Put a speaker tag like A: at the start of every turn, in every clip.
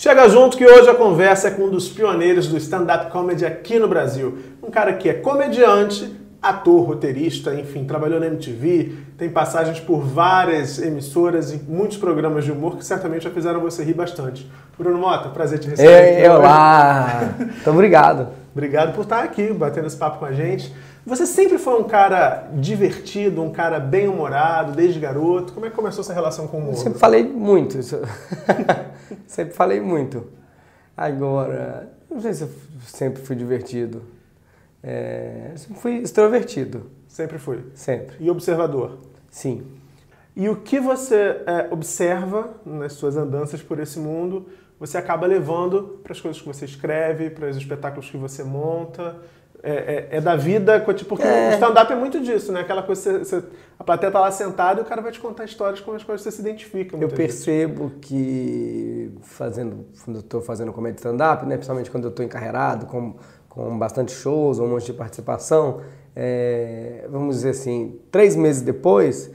A: Chega junto que hoje a conversa é com um dos pioneiros do stand-up comedy aqui no Brasil. Um cara que é comediante, ator, roteirista, enfim, trabalhou na MTV, tem passagens por várias emissoras e muitos programas de humor que certamente já fizeram você rir bastante. Bruno Mota, prazer te receber.
B: Ei, olá! Muito obrigado.
A: Obrigado por estar aqui, batendo esse papo com a gente. Você sempre foi um cara divertido, um cara bem-humorado, desde garoto. Como é que começou essa relação com o humor?
B: Eu sempre falei muito. sempre falei muito. Agora, não sei se eu sempre fui divertido. É, sempre fui extrovertido.
A: Sempre fui?
B: Sempre.
A: E observador?
B: Sim.
A: E o que você é, observa nas suas andanças por esse mundo, você acaba levando para as coisas que você escreve, para os espetáculos que você monta. É, é, é da vida, porque é. o stand-up é muito disso, né? Aquela coisa, você, você, a plateia tá lá sentada e o cara vai te contar histórias com as quais você se identifica.
B: Eu percebo vezes. que fazendo, quando eu estou fazendo comédia stand-up, né? Principalmente quando eu estou encarreirado, com, com bastante shows, um monte de participação, é, vamos dizer assim, três meses depois,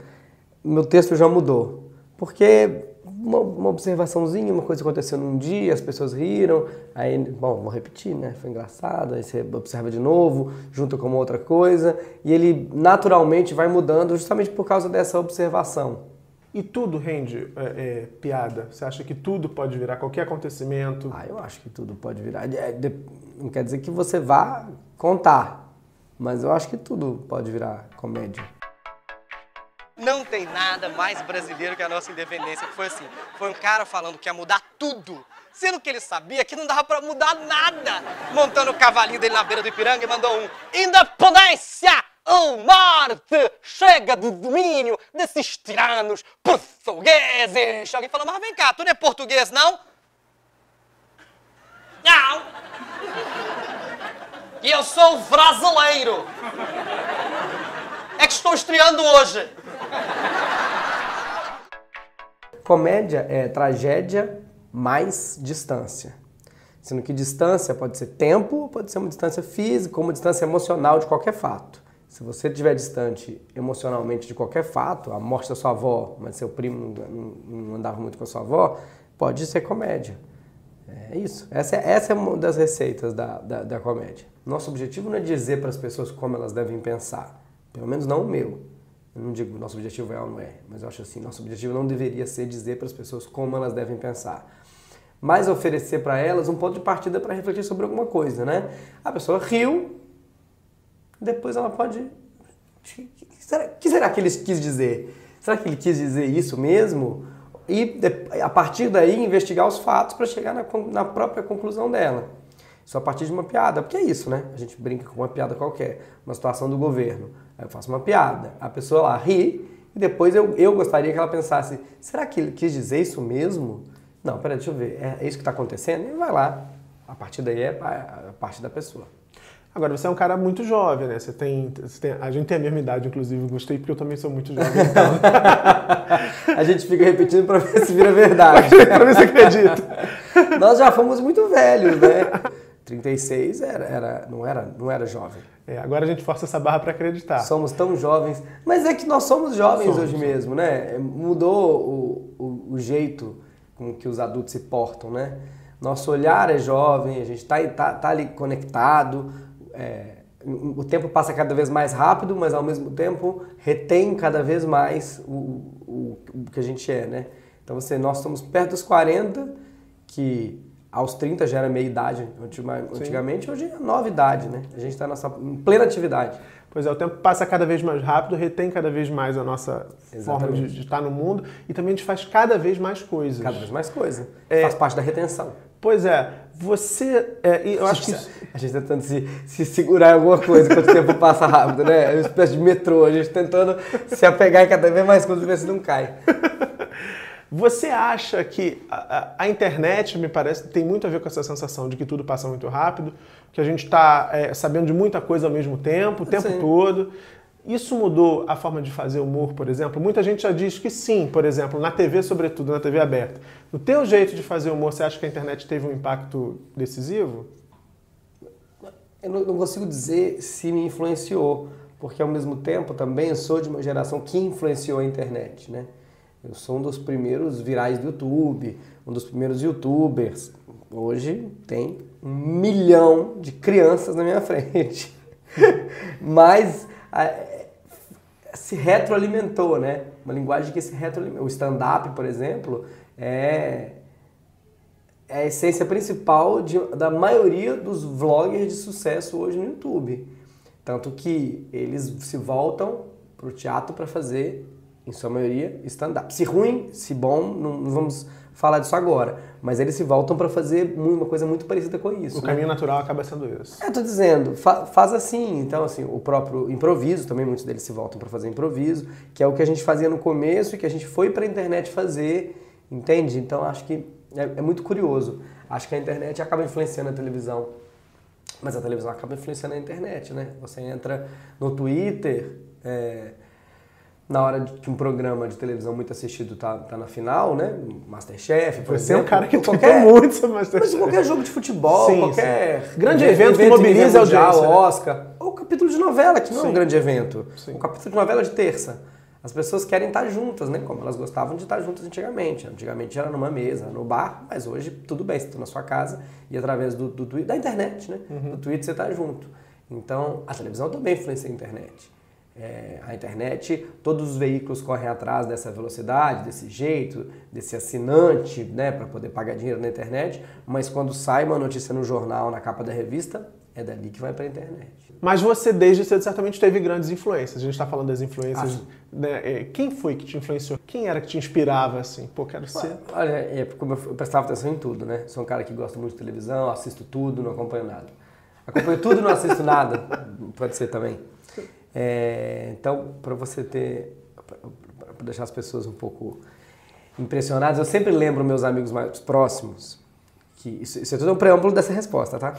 B: meu texto já mudou. Porque uma, uma, observaçãozinha, uma coisa aconteceu num dia, as pessoas riram, aí, bom, vou repetir, né? Foi engraçado, aí você observa de novo, junta com uma outra coisa, e ele naturalmente vai mudando justamente por causa dessa observação.
A: E tudo rende é, é, piada? Você acha que tudo pode virar qualquer acontecimento?
B: Ah, eu acho que tudo pode virar. É, não quer dizer que você vá contar, mas eu acho que tudo pode virar comédia.
C: Não tem nada mais brasileiro que a nossa independência, foi assim. Foi um cara falando que ia mudar tudo. Sendo que ele sabia que não dava pra mudar nada. Montando o cavalinho dele na beira do Ipiranga e mandou um Independência! ou morte! Chega do domínio desses tiranos portugueses! Alguém falou, mas vem cá, tu não é português, não? Não! E eu sou brasileiro! É que estou estreando hoje!
B: Comédia é tragédia mais distância. Sendo que distância pode ser tempo, pode ser uma distância física, uma distância emocional de qualquer fato. Se você estiver distante emocionalmente de qualquer fato, a morte da sua avó, mas seu primo não, andava muito com a sua avó, pode ser comédia. É isso. Essa é, essa é uma das receitas da, da, da comédia. Nosso objetivo não é dizer para as pessoas como elas devem pensar. Pelo menos não o meu. Eu não digo nosso objetivo é ou não é, mas eu acho assim, nosso objetivo não deveria ser dizer para as pessoas como elas devem pensar. Mas oferecer para elas um ponto de partida para refletir sobre alguma coisa, né? A pessoa riu, depois ela pode. O que será, que ele quis dizer? Será que ele quis dizer isso mesmo? E a partir daí investigar os fatos para chegar na, na própria conclusão dela. Isso a partir de uma piada, porque é isso, né? A gente brinca com uma piada qualquer, uma situação do governo. Aí eu faço uma piada, a pessoa lá ri, e depois eu, eu gostaria que ela pensasse: será que ele quis dizer isso mesmo? Não, peraí, deixa eu ver, é, é isso que está acontecendo? E vai lá. A partir daí é a parte da pessoa.
A: Agora, você é um cara muito jovem, né? Você tem, você tem, a gente tem a mesma idade, inclusive, gostei porque eu também sou muito jovem. Então...
B: a gente fica repetindo para ver se vira verdade.
A: para ver se acredita.
B: Nós já fomos muito velhos, né? 36 era, era, não, era, não era jovem.
A: É, agora a gente força essa barra para acreditar.
B: Somos tão jovens. Mas é que nós somos jovens somos, hoje somos. mesmo, né? Mudou o, o, o, jeito com que os adultos se portam, né? Nosso olhar é jovem, a gente está tá, tá ali conectado. É, o tempo passa cada vez mais rápido, mas ao mesmo tempo retém cada vez mais o, o, o que a gente é, né? Então você, nós estamos perto dos 40, que aos 30 já era meia idade antigamente, Sim. hoje é nova idade, né? A gente está em plena atividade.
A: Pois é, o tempo passa cada vez mais rápido, retém cada vez mais a nossa Exatamente. forma de, de, estar no mundo e também a gente faz cada vez mais coisas.
B: Cada vez mais coisa. É, faz parte da retenção.
A: Pois é, você. É, eu acho que.
B: A gente tá tentando se, se segurar em alguma coisa enquanto o tempo passa rápido, né? É uma espécie de metrô, a gente tentando se apegar em cada vez mais coisas para ver se não cai.
A: Você acha que a, a, internet, me parece, tem muito a ver com essa sensação de que tudo passa muito rápido, que a gente está é, sabendo de muita coisa ao mesmo tempo, o tempo sim. todo. Isso mudou a forma de fazer humor, por exemplo? Muita gente já diz que sim, por exemplo, na TV, sobretudo, na TV aberta. No teu jeito de fazer humor, você acha que a internet teve um impacto decisivo?
B: Eu não consigo dizer se me influenciou, porque ao mesmo tempo também eu sou de uma geração que influenciou a internet, né? Eu sou um dos primeiros virais do YouTube, um dos primeiros youtubers. Hoje tem um milhão de crianças na minha frente. Mas se retroalimentou, né? Uma linguagem que se retroalimentou. O stand-up, por exemplo, é, é a essência principal de, da maioria dos vloggers de sucesso hoje no YouTube. Tanto que eles se voltam para o teatro para fazer, em sua maioria, stand-up. Se ruim, se bom, não, não vamos falar disso agora. Mas eles se voltam para fazer uma coisa muito parecida com isso.
A: O né? caminho natural acaba sendo isso.
B: É, tô dizendo, fa faz assim. Então, assim, o próprio improviso, também muitos deles se voltam para fazer improviso, que é o que a gente fazia no começo e que a gente foi para a internet fazer, entende? Então, acho que é, é muito curioso. Acho que a internet acaba influenciando a televisão. Mas a televisão acaba influenciando a internet, né? Você entra no Twitter, é, na hora de que um programa de televisão muito assistido tá, tá na final, né? Masterchef, por
A: Você
B: exemplo.
A: é um cara que
B: qualquer,
A: muito sobre Masterchef.
B: Mas qualquer jogo de futebol,
A: Sim,
B: qualquer
A: sim. Grande evento que mobiliza a
B: mundial,
A: audiência, né?
B: Oscar, ou capítulo de novela, que não é um
A: Sim.
B: grande evento.
A: Sim.
B: Um capítulo de novela de terça. As pessoas querem estar juntas, né? Como elas gostavam de estar juntas antigamente. Antigamente era numa mesa, no bar, mas hoje tudo bem, você está na sua casa e através do, do Twitter, da internet, né?
A: Uhum.
B: Do Twitter você está junto. Então, a televisão também influencia a internet. É, a internet, todos os veículos correm atrás dessa velocidade, desse jeito, desse assinante, né, para poder pagar dinheiro na internet, mas quando sai uma notícia no jornal, na capa da revista, é dali que vai para a internet.
A: Mas você, desde cedo, certamente teve grandes influências. A gente está falando das influências.
B: Ah,
A: né? É, Quem foi que te influenciou? Quem era que te inspirava assim? Pô, quero ser.
B: Olha, é, como eu, eu prestava atenção em tudo, né? Sou um cara que gosta muito de televisão, assisto tudo, não acompanho nada. Acompanho tudo não assisto nada, pode ser também. É, então, para você ter, para deixar as pessoas um pouco impressionadas, eu sempre lembro meus amigos mais próximos que isso, isso é tudo um preâmbulo dessa resposta, tá?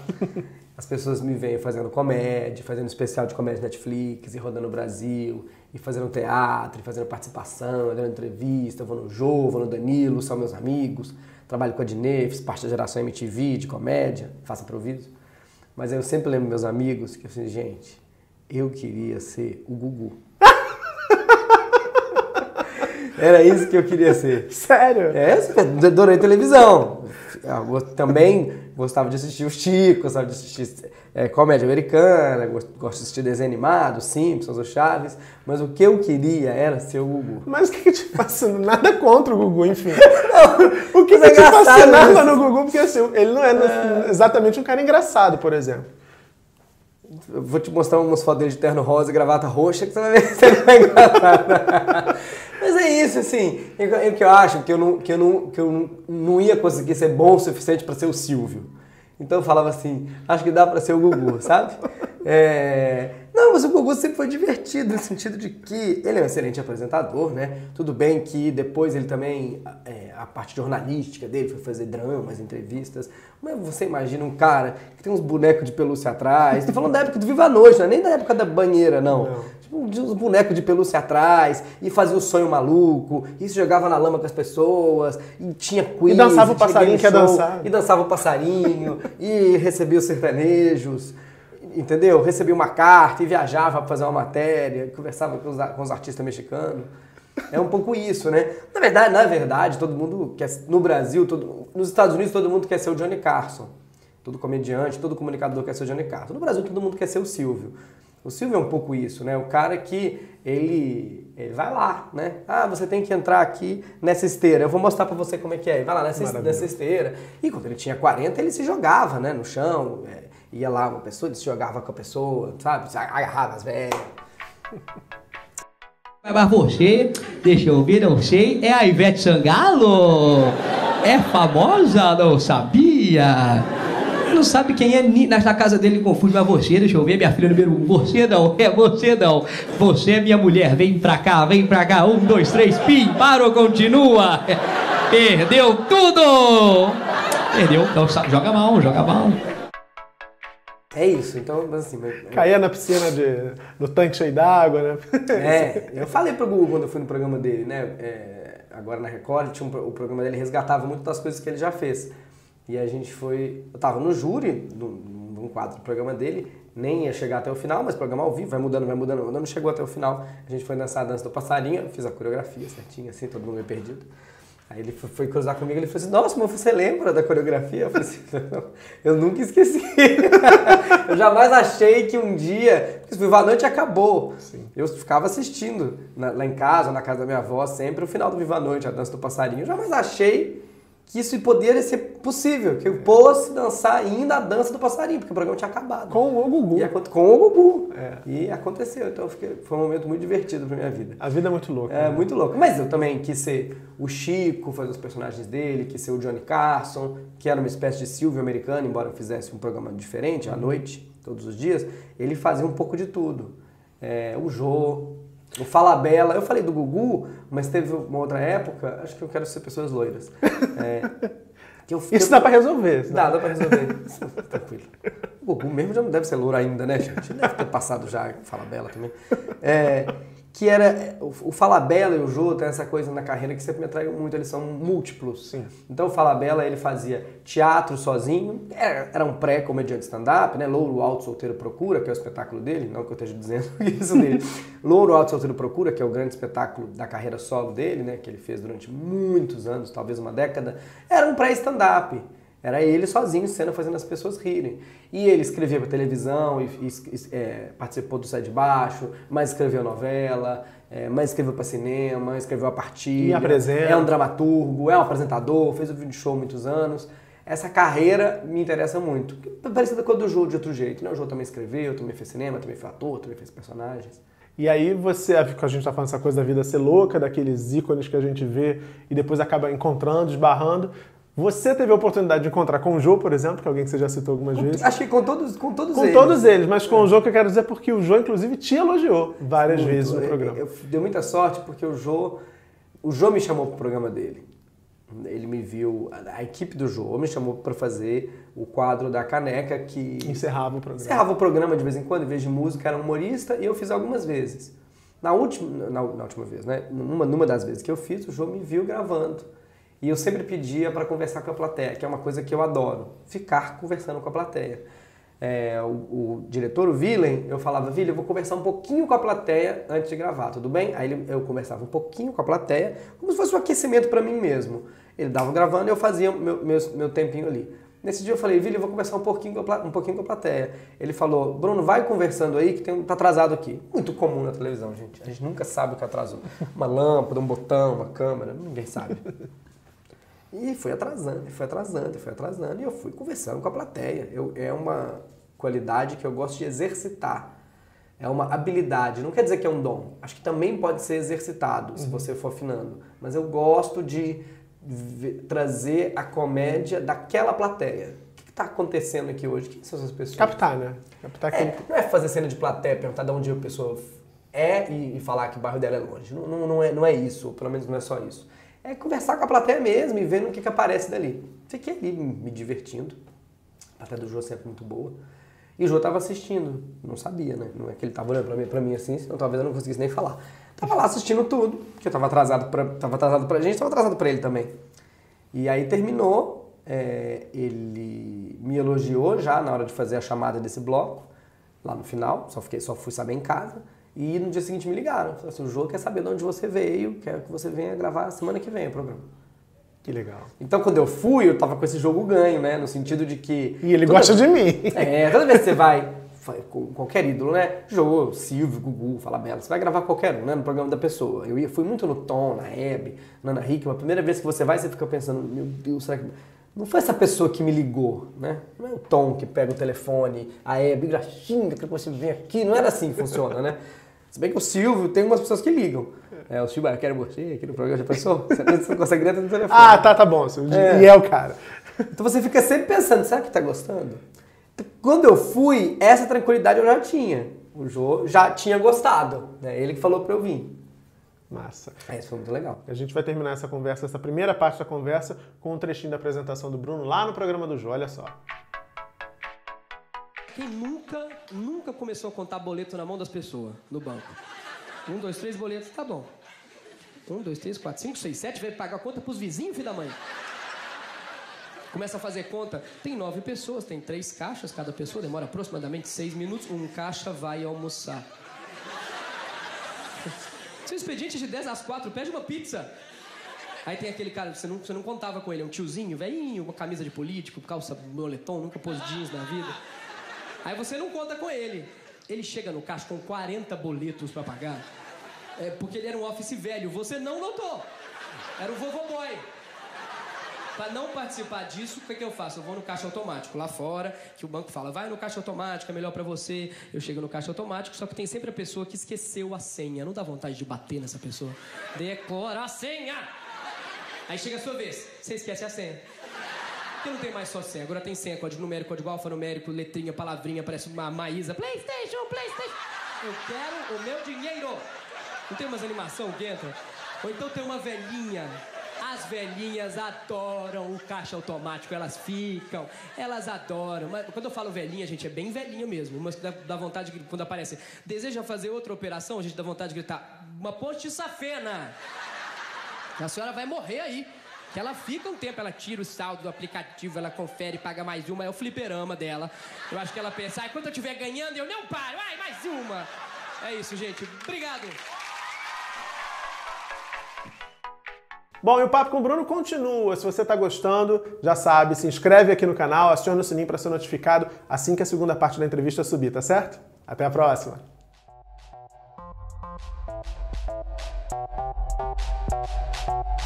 B: As pessoas me veem fazendo comédia, fazendo especial de comédia Netflix, e rodando o Brasil, e fazendo teatro, e fazendo participação, dando entrevista, vou no Jô, vou no Danilo, são meus amigos, trabalho com a Dinê, fiz parte da geração MTV de comédia, faço improviso. Mas eu sempre lembro meus amigos que eu assim, gente, eu queria ser o Gugu. Era isso que eu queria ser.
A: Sério?
B: É, adorei televisão. Eu também gostava de assistir os Chicos, gostava de assistir é, comédia americana, gosto, de assistir desenho animado, Simpsons, os Chaves, mas o que eu queria era ser o Gugu.
A: Mas o que, que te fascina? Nada contra o Gugu, enfim.
B: Não,
A: O que,
B: mas
A: que te
B: é engraçado
A: fascinava
B: isso.
A: no Gugu? Porque assim, ele não é, exatamente um cara engraçado, por exemplo.
B: Vou te mostrar umas fotos dele de terno rosa e gravata roxa que você vai ver se ele vai engraçado. Mas é isso, assim, é que eu acho que eu não, que eu não, que eu não ia conseguir ser bom o suficiente para ser o Silvio. Então eu falava assim, acho que dá para ser o Gugu, sabe? É, Não, mas o Gugu sempre foi divertido, no sentido de que ele é um excelente apresentador, né? Tudo bem que depois ele também, é, a parte jornalística dele foi fazer dramas, entrevistas. Mas você imagina um cara que tem uns bonecos de pelúcia atrás. Tô falando da época do Viva a Noite, não é nem da época da banheira, não.
A: Não.
B: Tipo, de uns bonecos de pelúcia atrás, e fazia o sonho maluco, e se jogava na lama com as pessoas, e tinha quiz.
A: E dançava o passarinho que ia dançar.
B: E dançava o passarinho, e recebia os sertanejos, entendeu? Recebia uma carta e viajava para fazer uma matéria, conversava com os, com os artistas mexicanos. É um pouco isso, né? Na verdade, na verdade, todo mundo quer, no Brasil, todo, nos Estados Unidos, todo mundo quer ser o Johnny Carson. Todo comediante, todo comunicador quer ser o Johnny Carson. No Brasil, todo mundo quer ser o Silvio. O Silvio é um pouco isso, né? O cara que ele, ele vai lá, né? Ah, você tem que entrar aqui nessa esteira. Eu vou mostrar pra você como é que é. Vai lá nessa, nessa esteira. E quando ele tinha 40, ele se jogava, né? No chão. é, ia lá uma pessoa, ele se jogava com a pessoa, sabe? Agarrava as velhas.
D: Mas você, deixa eu ver, não sei, é a Ivete Sangalo? É famosa? Não sabia? Não sabe quem é na casa dele confunde, mas você, deixa eu ver, minha filha número um. Você não, é você não. Você é minha mulher, vem pra cá, vem pra cá. Um, dois, três, pim, parou, continua. Perdeu tudo! Perdeu, então joga mal, joga mal.
B: É isso, então, assim. mas-
A: Caía na piscina de, no tanque cheio d'água, né?
B: É, eu falei pro Gugu quando eu fui no programa dele, né? é, agora na Record, tinha um o programa dele resgatava muito das coisas que ele já fez. E a gente foi. Eu tava no júri, num, num quadro do programa dele, nem ia chegar até o final, mas programa ao vivo, vai mudando, vai mudando, vai mudando. Chegou até o final, a gente foi dançar a dança do passarinho, fiz a coreografia certinha, assim, todo mundo meio perdido. Aí ele foi cruzar comigo, ele falou assim, nossa, mas você lembra da coreografia? Eu falei assim, não, eu nunca esqueci. eu jamais achei que um dia, porque o Viva a Noite acabou. Eu ficava assistindo na- lá em casa, na casa da minha avó, sempre o final do Viva a Noite, a dança do passarinho. Eu jamais achei que isso poderia ser possível, que eu fosse dançar ainda a dança do passarinho, porque o programa tinha acabado.
A: Com o Gugu.
B: E com o Gugu.
A: É.
B: E aconteceu, então fiquei- foi um momento muito divertido pra minha vida.
A: A vida é muito louca.
B: É
A: né?
B: muito louco. Mas eu também quis ser o Chico, fazer os personagens dele, quis ser o Johnny Carson, que era uma espécie de Silvio americano, embora eu fizesse um programa diferente, à noite, todos os dias. Ele fazia um pouco de tudo. É, o Jô, o Fala Bela. Eu falei do Gugu, mas teve uma outra época, acho que eu quero ser pessoas loiras. É, que eu,
A: Isso
B: eu-
A: dá pra resolver.
B: Dá, dá pra resolver. Tranquilo. O Gugu mesmo já não deve ser louro ainda, né, gente? Deve ter passado já, Fala Bela também. É, que era. O o Fala Bela e o Jô tem essa coisa na carreira que sempre me atraiu muito, eles são múltiplos.
A: Sim.
B: Então o Fala Bela ele fazia teatro sozinho, era, era um pré-comediante stand-up, né? Louro Alto Solteiro Procura, que é o espetáculo dele, não que eu esteja dizendo isso dele. Louro Alto Solteiro Procura, que é o grande espetáculo da carreira solo dele, né? Que ele fez durante muitos anos, talvez uma década. Era um pré-stand-up. Era ele sozinho em cena fazendo as pessoas rirem. E ele escrevia para televisão, e, e, é, participou do Sai de Baixo, mas escreveu novela, é, mas escreveu para cinema, escreveu a partilha.
A: Apresenta.
B: É um dramaturgo, é um apresentador, fez o vídeo show há muitos anos. Essa carreira me interessa muito. Parecida com a do Jô de outro jeito. Né? O Jô também escreveu, também fez cinema, também fez ator, também fez personagens.
A: E aí você, a gente tá falando essa coisa da vida ser louca, daqueles ícones que a gente vê e depois acaba encontrando, esbarrando. Você teve a oportunidade de encontrar com o Jô, por exemplo, que é alguém que você já citou algumas vezes.
B: Acho que com todos, com todos
A: Com
B: eles.
A: todos eles, mas com o Jô que eu quero dizer porque o Jô, inclusive, te elogiou várias
B: Muito.
A: vezes no
B: Eu-
A: programa.
B: Eu, deu muita sorte porque o Jô, o Jô me chamou pro programa dele. Ele me viu, a, a equipe do Jô me chamou para fazer o quadro da caneca que
A: Encerrava o programa.
B: encerrava o programa de vez em quando, em vez de música, era um humorista e eu fiz algumas vezes. Na última, na, na última vez, né? Numa, numa das vezes que eu fiz, o Jô me viu gravando. E eu sempre pedia para conversar com a plateia, que é uma coisa que eu adoro, ficar conversando com a plateia. É, o, o diretor, o Villain, eu falava, Villain, eu vou conversar um pouquinho com a plateia antes de gravar, tudo bem? Aí ele- eu conversava um pouquinho com a plateia, como se fosse um aquecimento para mim mesmo. Ele dava gravando e eu fazia meu, meu, meu tempinho ali. Nesse dia eu falei, Villain, eu vou conversar um pouquinho, com a um pouquinho com a plateia. Ele falou, Bruno, vai conversando aí que tem, tá atrasado aqui. Muito comum na televisão, gente. A gente nunca sabe o que atrasou. Uma lâmpada, um botão, uma câmera, ninguém sabe. E foi atrasando, e foi atrasando, foi atrasando, e eu fui conversando com a plateia. Eu, é uma qualidade que eu gosto de exercitar. É uma habilidade, não quer dizer que é um dom. Acho que também pode ser exercitado, se você for afinando. Mas eu gosto de trazer a comédia daquela plateia. O que está acontecendo aqui hoje? Quem são essas pessoas?
A: Captar, né? Captar.
B: É, não é fazer cena de plateia, perguntar de onde a pessoa é e, e falar que o bairro dela é longe. Não, não, não é, não é isso, pelo menos não é só isso. É conversar com a plateia mesmo e vendo o que, que aparece dali. Fiquei ali me divertindo. A plateia do Jô sempre muito boa. E o Jô tava assistindo. Não sabia, né? Não é que ele tava olhando pra mim, pra mim assim, senão talvez eu não conseguisse nem falar. Tava lá assistindo tudo, que eu tava atrasado pra, tava atrasado pra gente, tava atrasado pra ele também. E aí terminou, é, ele me elogiou já na hora de fazer a chamada desse bloco, lá no final, só, fiquei, só fui saber em casa. E no dia seguinte me ligaram. Falaram assim, o Jô quer saber de onde você veio, quer que você venha gravar semana que vem o programa.
A: Que legal.
B: Então quando eu fui, eu tava com esse jogo ganho, né? No sentido de que...
A: E ele gosta de mim.
B: É, toda vez que você vai com qualquer ídolo, né? Jô, Silvio, Gugu, Fala Bela, você vai gravar qualquer um, né? No programa da pessoa. Eu ia, fui muito no Tom, na Hebe, na Ana Hickman. A primeira vez que você vai, você fica pensando, meu Deus, será que... Não foi essa pessoa que me ligou, né? Não é o Tom que pega o telefone, a Hebe, xinga que você vem aqui. Não era assim que funciona, né? Se bem que o Silvio tem umas pessoas que ligam. É, o Silvio, ah, eu quero você aqui no programa, já pensou? Você não consegue nem atender o telefone.
A: Ah, tá, tá bom. Silvio.
B: É.
A: E é o cara.
B: Então você fica sempre pensando, será que tá gostando? Quando eu fui, essa tranquilidade eu já tinha. O Jô já tinha gostado. Né? Ele que falou pra eu vir.
A: Massa.
B: É, Isso foi muito legal.
A: A gente vai terminar essa conversa, essa primeira parte da conversa, com um trechinho da apresentação do Bruno lá no programa do Jô. Olha só.
D: Quem nunca, nunca começou a contar boleto na mão das pessoas no banco? Um, dois, três boletos, tá bom. Um, dois, três, quatro, cinco, seis, sete, vai pagar a conta pros vizinhos, filho da mãe.
B: Começa a fazer conta. Tem nove pessoas, tem três caixas, cada pessoa demora aproximadamente seis minutos. Um caixa vai almoçar. Seu expediente é de 10 às 4, pede uma pizza. Aí tem aquele cara, você não, você não contava com ele, é um tiozinho, velhinho, uma camisa de político, calça moletom, nunca pôs jeans na vida. Aí você não conta com ele. Ele chega no caixa com 40 boletos para pagar. É porque ele era um office velho, você não notou. Era o vovô boy. Para não participar disso, o que, que eu faço? Eu vou no caixa automático lá fora, que o banco fala, vai no caixa automático, é melhor para você. Eu chego no caixa automático, só que tem sempre a pessoa que esqueceu a senha. Não dá vontade de bater nessa pessoa. Decora a senha! Aí chega a sua vez, você esquece a senha. Porque não tem mais só senha, agora tem senha, código numérico, código alfanumérico, letrinha, palavrinha, parece uma Maísa. Playstation, Playstation! Eu quero o meu dinheiro! Não tem umas animação que entra? Ou então tem uma velhinha as velhinhas adoram o caixa automático, elas ficam, elas adoram. Mas quando eu falo velhinha, gente, é bem velhinha mesmo. Mas dá, dá vontade de, quando aparece, deseja fazer outra operação, a gente dá vontade de gritar, uma ponte safena. A senhora vai morrer aí. Que ela fica um tempo, ela tira o saldo do aplicativo, ela confere, paga mais uma, é o fliperama dela. Eu acho que ela pensa, ah, quando eu estiver ganhando, eu não paro, ai, mais uma. É isso, gente. Obrigado.
A: Bom, e o Papo com o Bruno continua. Se você está gostando, já sabe, se inscreve aqui no canal, aciona o sininho para ser notificado assim que a segunda parte da entrevista subir, tá certo? Até a próxima!